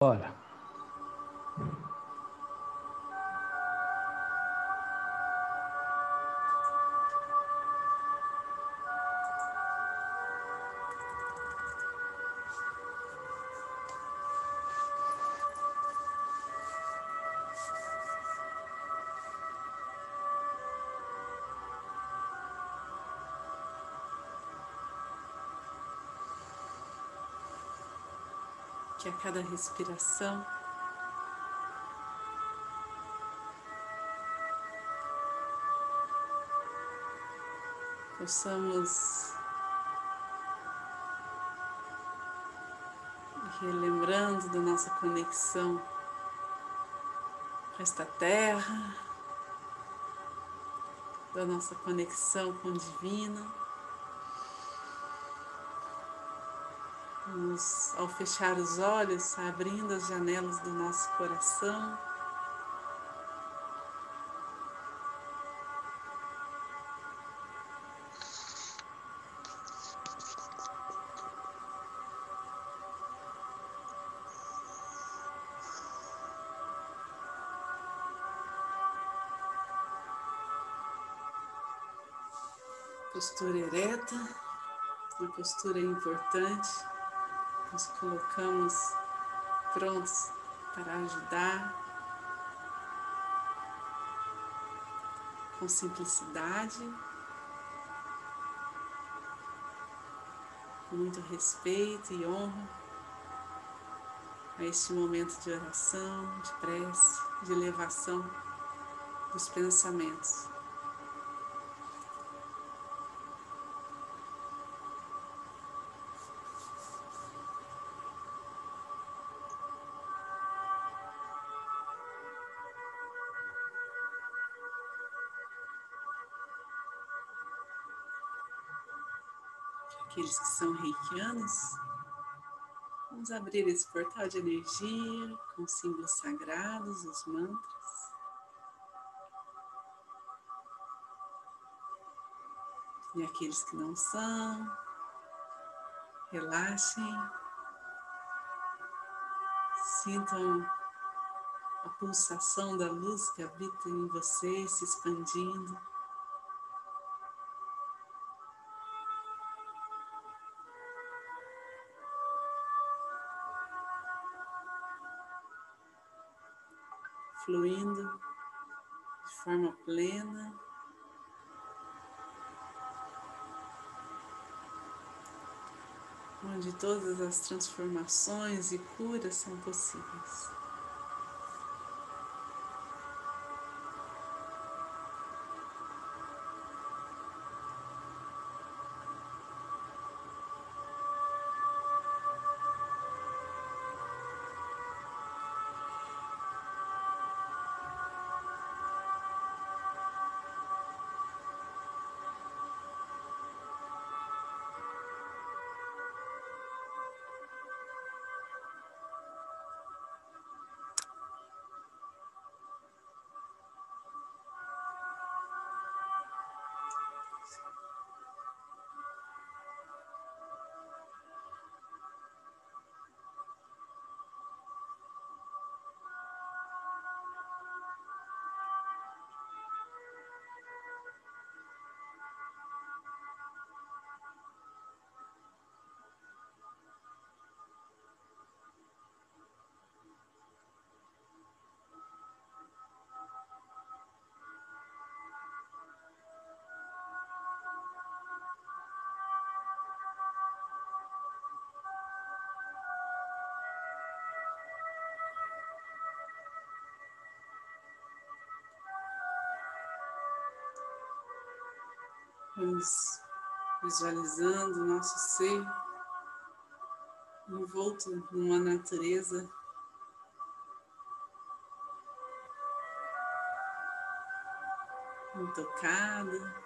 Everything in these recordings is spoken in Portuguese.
Voilà. Que a cada respiração possamos relembrando da nossa conexão com esta terra, da nossa conexão com o divino. Vamos, ao fechar os olhos, abrindo as janelas do nosso coração. Postura ereta, uma postura importante nos colocamos prontos para ajudar com simplicidade, com muito respeito e honra a este momento de oração, de prece, de elevação dos pensamentos. Aqueles que são reikianos, vamos abrir esse portal de energia com símbolos sagrados, os mantras. E aqueles que não são, relaxem, sintam a pulsação da luz que habita em você se expandindo. Fluindo de forma plena. Onde todas as transformações e curas são possíveis. Vamos visualizando o nosso ser envolto numa natureza intocada.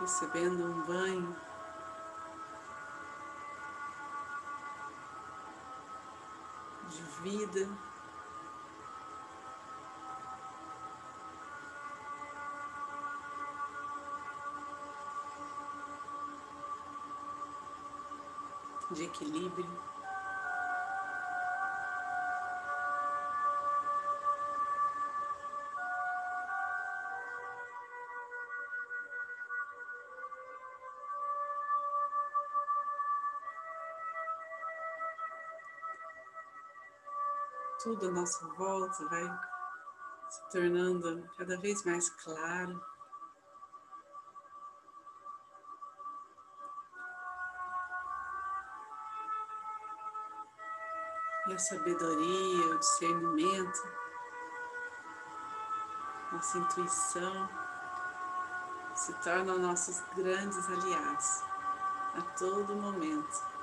Recebendo um banho vida. De equilíbrio. Tudo à nossa volta vai se tornando cada vez mais claro. E a sabedoria, o discernimento, nossa intuição se tornam nossos grandes aliados a todo momento.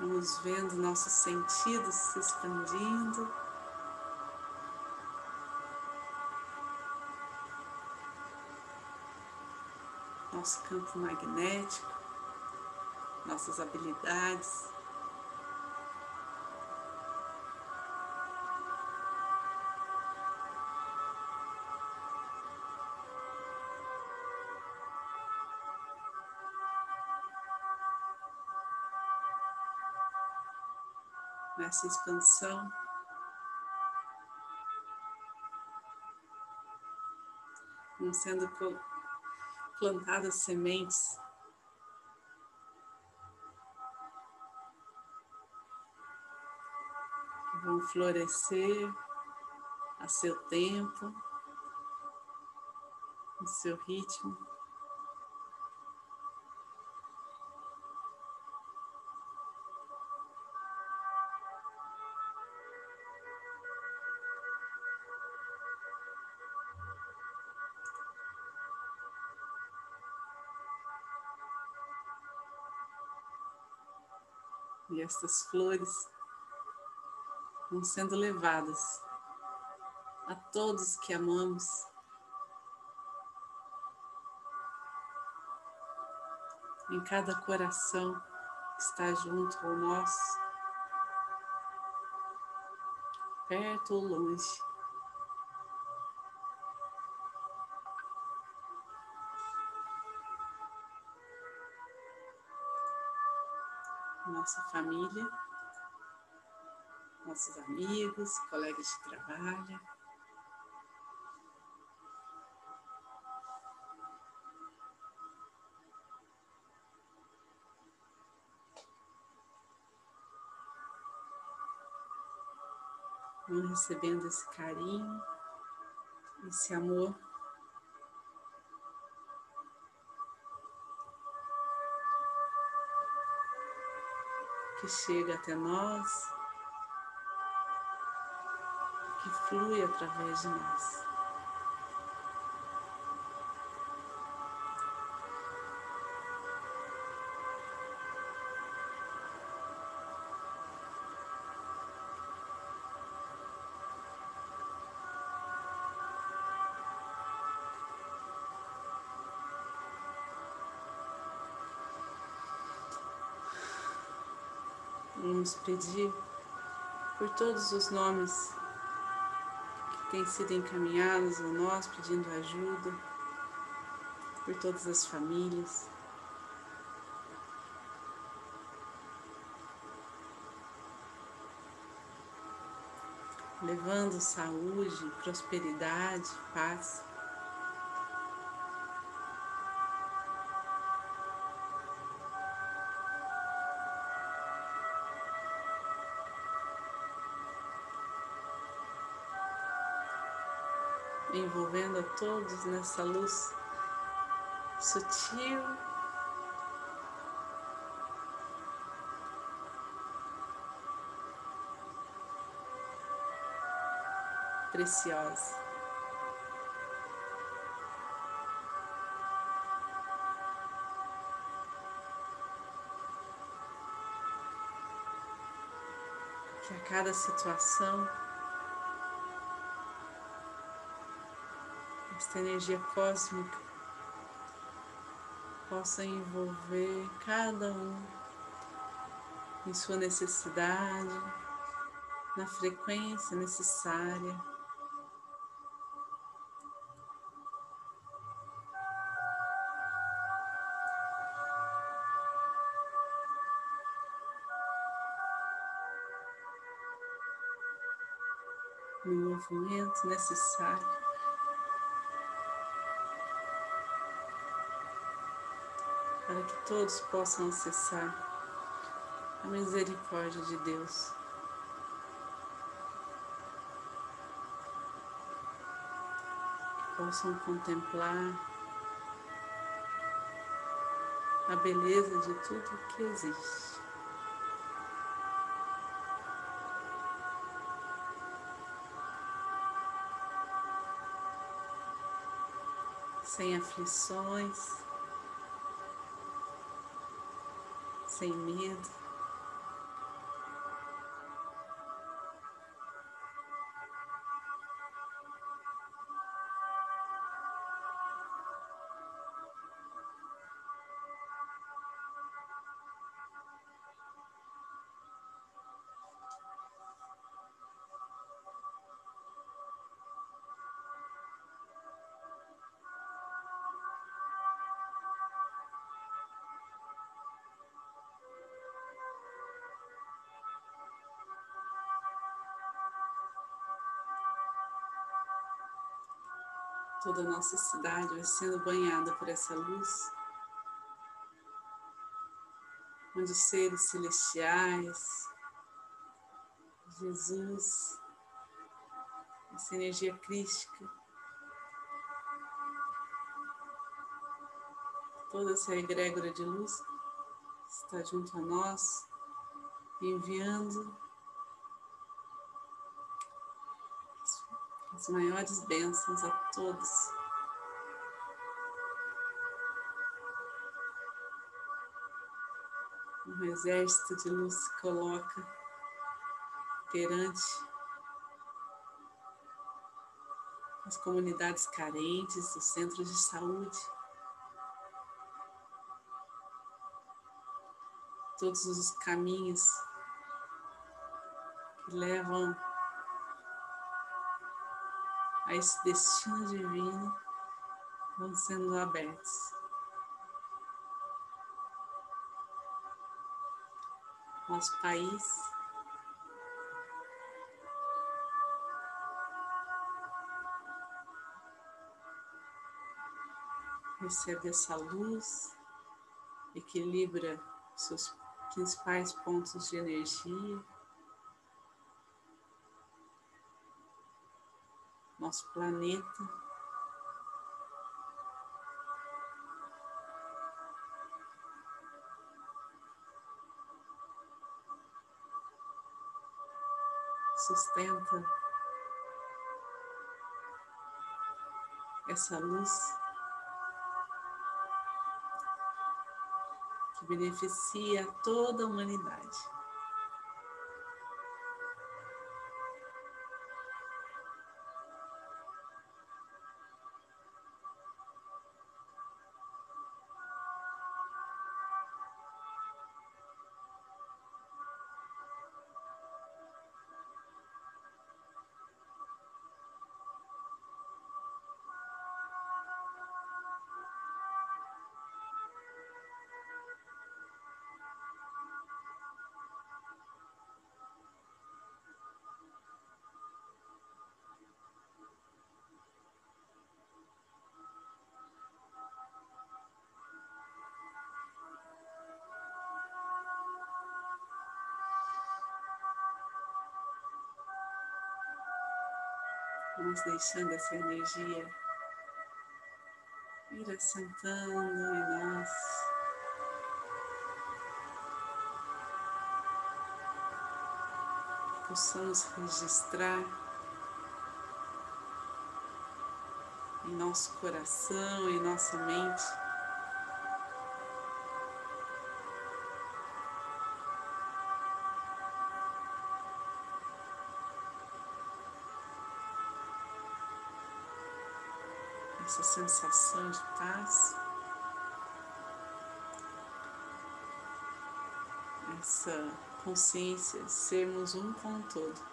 Vamos vendo nossos sentidos se expandindo. Nosso campo magnético, nossas habilidades. Nessa expansão. Vão sendo plantadas sementes que vão florescer a seu tempo, no seu ritmo. E estas flores vão sendo levadas a todos que amamos. Em cada coração que está junto ao nosso, perto ou longe. Nossa família, nossos amigos, colegas de trabalho. Vão recebendo esse carinho, esse amor que chega até nós, que flui através de nós. Vamos pedir por todos os nomes que têm sido encaminhados a nós pedindo ajuda, por todas as famílias. Levando saúde, prosperidade, paz. Envolvendo a todos nessa luz sutil. Preciosa. Que a cada situação esta energia cósmica possa envolver cada um em sua necessidade, na frequência necessária. No movimento necessário. Para que todos possam acessar a misericórdia de Deus. possam contemplar a beleza de tudo que existe. Sem aflições, sem medo. Toda a nossa cidade vai sendo banhada por essa luz, onde os seres celestiais, Jesus, essa energia crística, toda essa egrégora de luz está junto a nós, enviando as maiores bênçãos a todos. Um exército de luz se coloca perante as comunidades carentes, os centros de saúde, todos os caminhos que levam a esse destino divino vão sendo abertos. Nosso país recebe essa luz, equilibra seus principais pontos de energia. Nosso planeta. Sustenta essa luz que beneficia toda a humanidade. Vamos deixando essa energia ir assentando em nós. Possamos registrar em nosso coração, em nossa mente essa sensação de paz, essa consciência sermos um com o todo.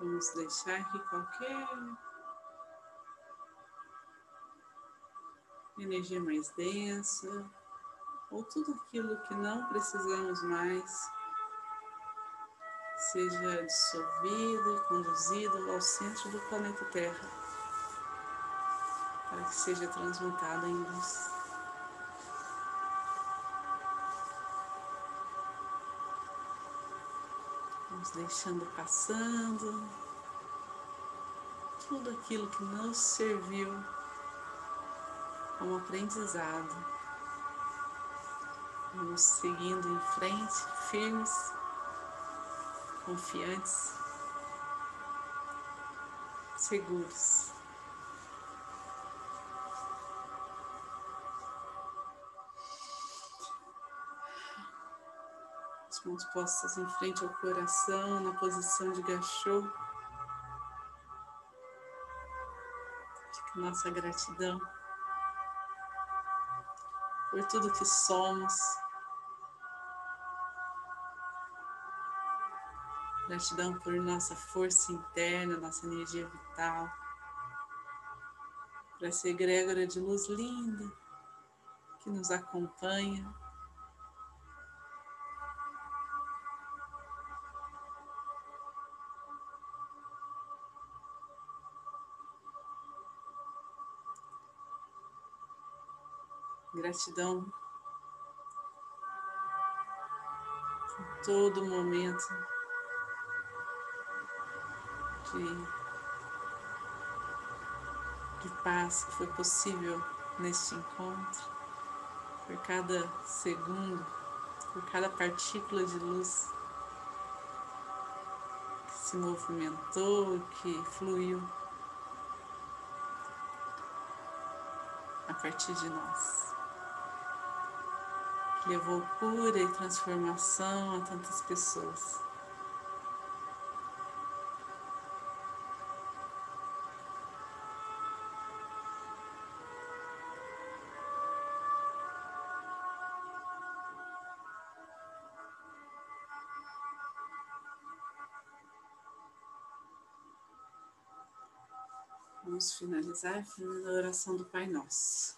Vamos deixar que qualquer energia mais densa ou tudo aquilo que não precisamos mais seja dissolvido e conduzido ao centro do planeta Terra para que seja transmutado em luz. Vamos deixando passando tudo aquilo que nos serviu como aprendizado. Vamos seguindo em frente, firmes, confiantes, seguros. As mãos postas em frente ao coração, na posição de gachô. Nossa gratidão por tudo que somos. Gratidão por nossa força interna, nossa energia vital, por essa egrégora de luz linda que nos acompanha. Gratidão por todo momento de, de paz que foi possível neste encontro, por cada segundo, por cada partícula de luz que se movimentou, que fluiu a partir de nós levou cura e transformação a tantas pessoas. Vamos finalizar a oração do Pai Nosso.